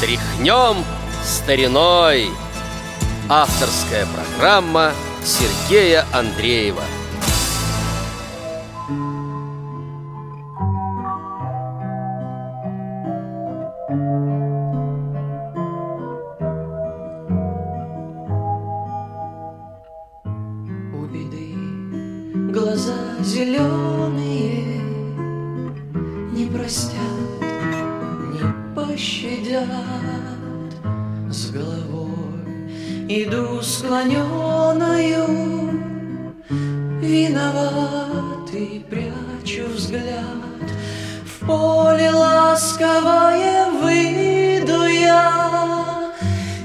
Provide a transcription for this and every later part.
Тряхнем стариной. Авторская программа Сергея Андреева. У беды глаза зеленые Не простят, пощадят С головой. Иду склоненную Виноватый прячу взгляд. В поле ласковое выйду я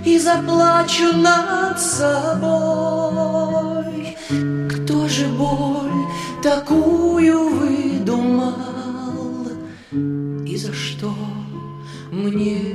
И заплачу над собой. Кто же боль такую выдумал мне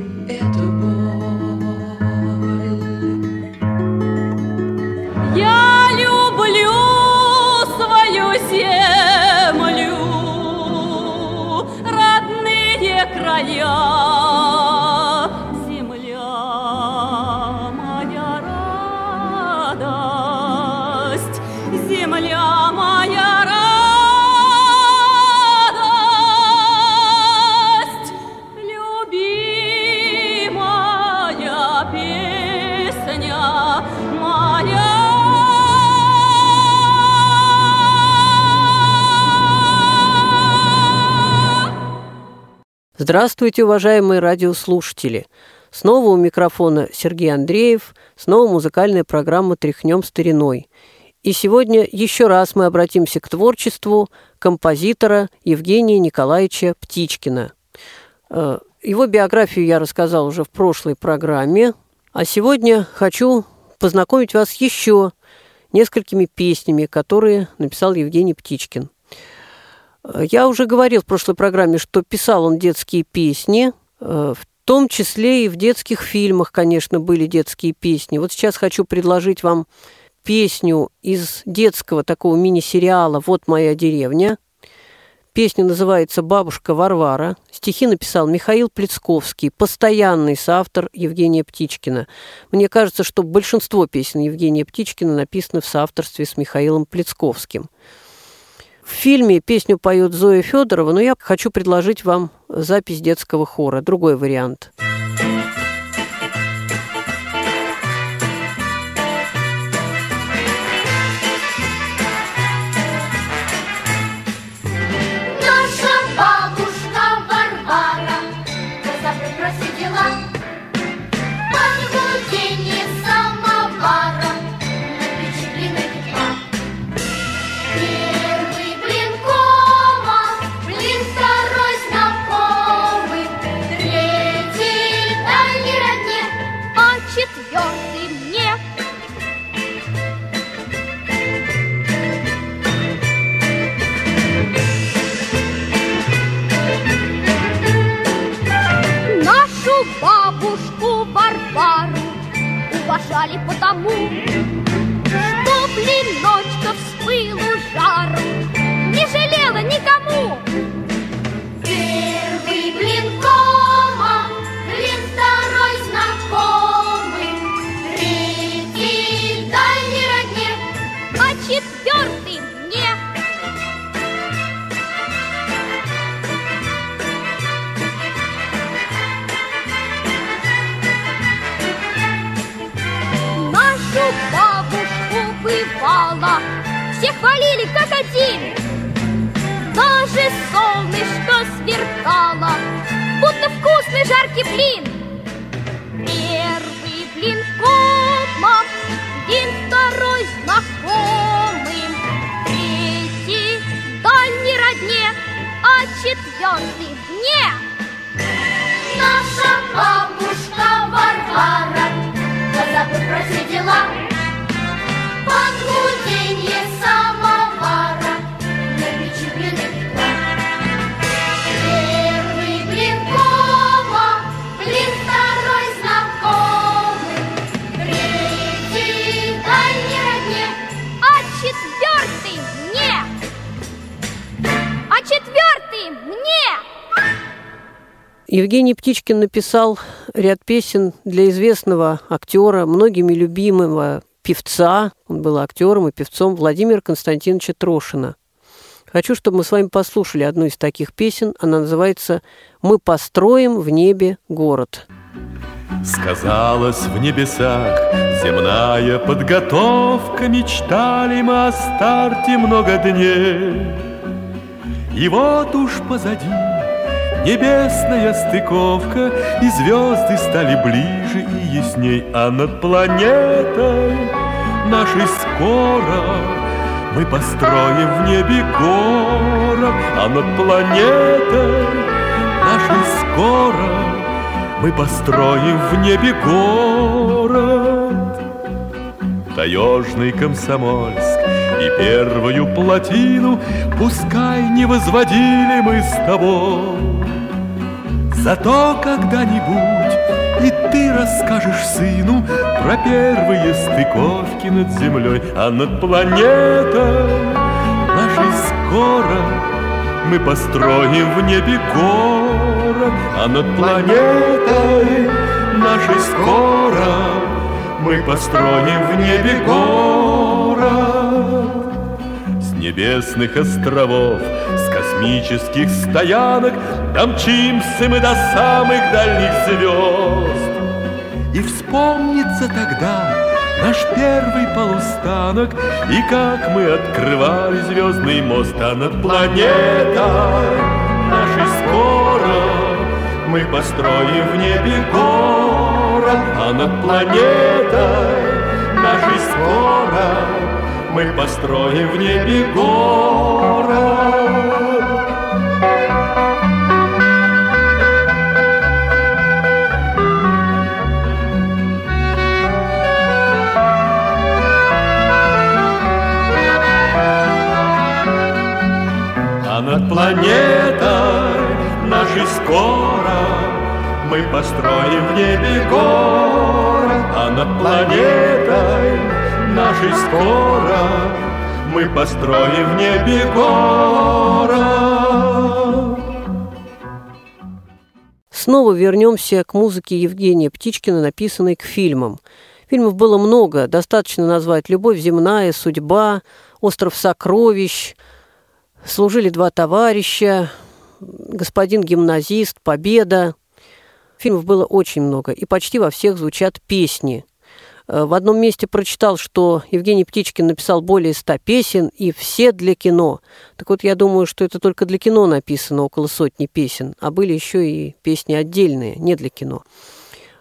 Здравствуйте, уважаемые радиослушатели! Снова у микрофона Сергей Андреев, снова музыкальная программа «Тряхнем стариной». И сегодня еще раз мы обратимся к творчеству композитора Евгения Николаевича Птичкина. Э, Его биографию я рассказал уже в прошлой программе, а сегодня хочу познакомить вас еще несколькими песнями, которые написал Евгений Птичкин. Я уже говорил в прошлой программе, что писал он детские песни, э, в том числе и в детских фильмах, конечно, были детские песни. Вот сейчас хочу предложить вам песню из детского такого мини-сериала «Вот моя деревня». Песня называется «Бабушка Варвара». Стихи написал Михаил Плецковский, постоянный соавтор Евгения Птичкина. Мне кажется, что большинство песен Евгения Птичкина написаны в соавторстве с Михаилом Плецковским. В фильме песню поет Зоя Федорова, но я хочу предложить вам запись детского хора, другой вариант. Наша Вкусный жаркий блин. Первый блин кома Блин второй знакомым Третий дальний родне А четвертый мне. Наша бабушка Варвара Глаза бы просидела. Под гуденье самовара Евгений Птичкин написал ряд песен для известного актера, многими любимого певца, он был актером и певцом Владимира Константиновича Трошина. Хочу, чтобы мы с вами послушали одну из таких песен. Она называется «Мы построим в небе город». Сказалась в небесах земная подготовка, Мечтали мы о старте много дней. И вот уж позади Небесная стыковка, и звезды стали ближе и ясней, а над планетой нашей скоро мы построим в небе город, а над планетой нашей скоро мы построим в небе город. Таежный Комсомольск и первую плотину Пускай не возводили мы с тобой, Зато когда-нибудь и ты расскажешь сыну Про первые стыковки над землей А над планетой нашей скоро Мы построим в небе город А над планетой нашей скоро Мы построим в небе город С небесных островов космических стоянок Домчимся мы до самых дальних звезд. И вспомнится тогда наш первый полустанок И как мы открывали звездный мост А над планетой нашей скоро Мы построим в небе город. А над планетой нашей скоро мы построим в небе город. Скоро Мы построим в небе город. Снова вернемся к музыке Евгения Птичкина, написанной к фильмам. Фильмов было много, достаточно назвать «Любовь земная», «Судьба», «Остров сокровищ», служили два товарища, господин гимназист, победа. Фильмов было очень много, и почти во всех звучат песни. Э, в одном месте прочитал, что Евгений Птичкин написал более ста песен, и все для кино. Так вот, я думаю, что это только для кино написано около сотни песен, а были еще и песни отдельные, не для кино.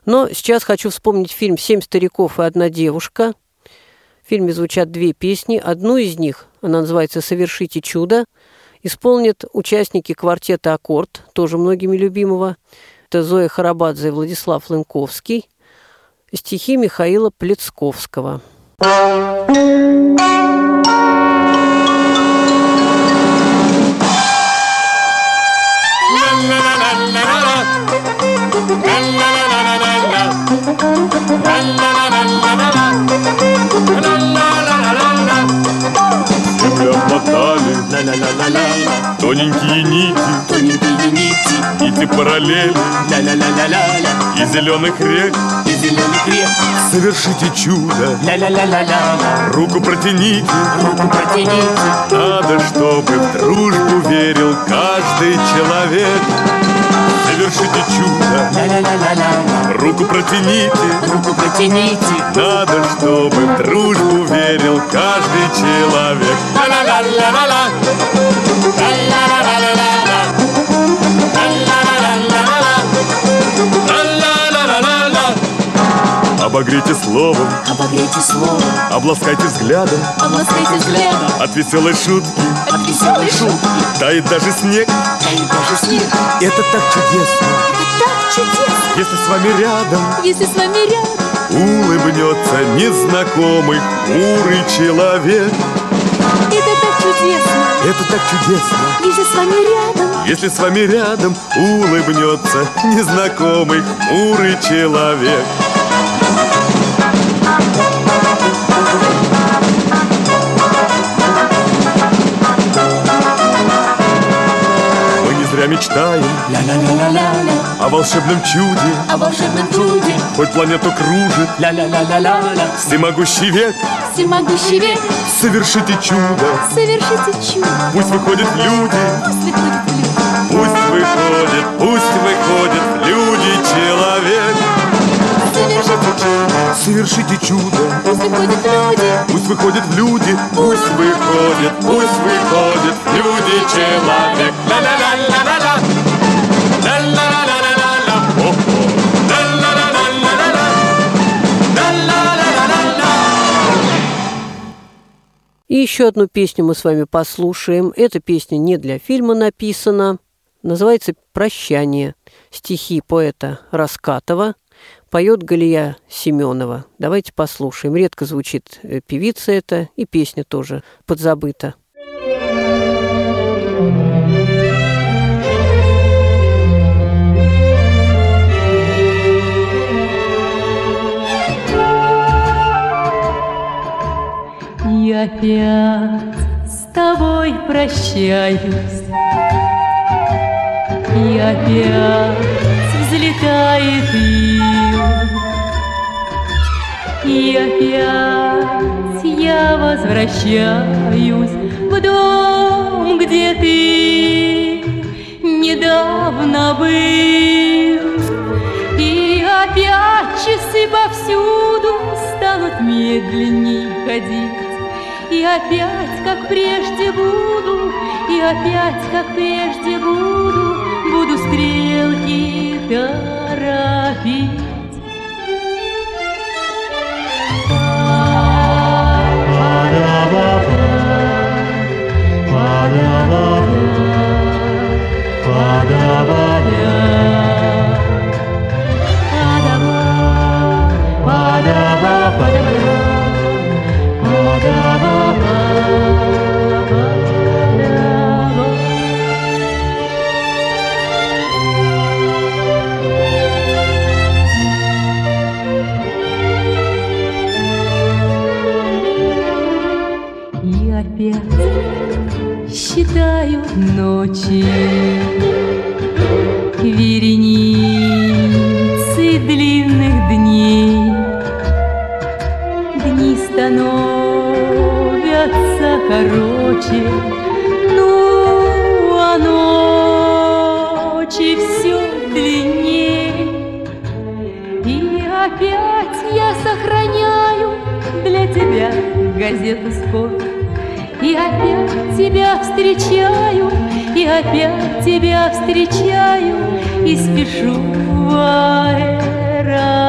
Но сейчас хочу вспомнить фильм «Семь стариков и одна девушка», в фильме звучат две песни. Одну из них, она называется «Совершите чудо», исполнят участники квартета «Аккорд», тоже многими любимого. Это Зоя Харабадзе и Владислав Лынковский. Стихи Михаила Плецковского. Тоненькие нити, тоненькие нити. И ты параллели. Ля-ля-ля-ля-ля И зеленых рек. И зеленых рек Совершите чудо. Ля-ля-ля-ля-ля. Руку протяните. Руку протяните. Надо, чтобы в дружбу верил каждый человек. Совершите чудо. Ля-ля-ля-ля-ля. Руку протяните. Руку протяните. Надо, чтобы в дружбу верил каждый человек. Ла-ла-ла-ла-ла-ла Обогрейте словом, Обогрейте словом. Обласкайте взглядом. Обласкайте взглядом. От веселой шутки. От веселой шутки. Тает даже снег. Тает даже снег. Это так чудесно, Так чудесно. Если с вами рядом Если с вами рядом. Улыбнется незнакомый хмурый человек. Это так чудесно. Это так чудесно, Если с вами рядом. Если с вами рядом улыбнется незнакомый хмурый человек. Волшебном чуде. О волшебном чуде. Хоть планету кружит. Ля-ля-ля-ля-ля-ля, Всемогущий век. Всемогущий век, Совершите чудо. Совершите чудо. Пусть выходит в люди. Пусть выходит в люди. Пусть выходит, пусть выходит люди человек. Совершите чудо, Совершите чудо. Пусть выходит в люди. Пусть выходит в люди. Пусть выходит, пусть выходит в люди человек. Ля-ля-ля-ля-ля-ля И еще одну песню мы с вами послушаем. Эта песня не для фильма написана. Называется «Прощание». Стихи поэта Раскатова. Поет Галия Семенова. Давайте послушаем. Редко звучит э, певица эта, и песня тоже подзабыта. И опять с тобой прощаюсь. И опять взлетает июнь. И опять я возвращаюсь В дом, где ты недавно был. И опять часы повсюду станут медленней ходить И опять, как прежде буду, и опять, как прежде буду Буду стрелки торопить становятся короче Ну, а ночи все длиннее И опять я сохраняю для тебя газету «Скорбь». И опять тебя встречаю, и опять тебя встречаю, и спешу в аэропорт.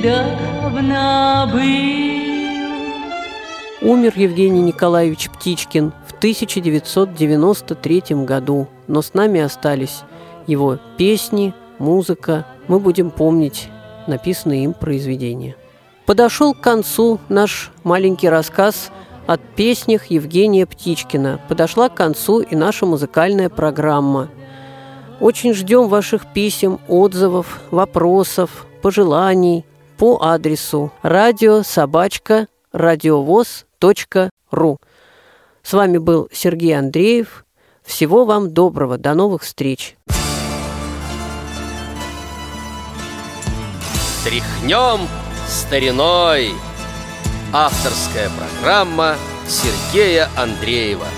Недавно был. Умер Евгений Николаевич Птичкин в 1993 году, но с нами остались его песни, музыка. Мы будем помнить написанные им произведения. Подошел к концу наш маленький рассказ о песнях Евгения Птичкина. Подошла к концу и наша музыкальная программа. Очень ждем ваших писем, отзывов, вопросов, пожеланий по адресу радио собачка радиовоз.ру. С вами был Сергей Андреев. Всего вам доброго. До новых встреч. Тряхнем стариной. Авторская программа Сергея Андреева.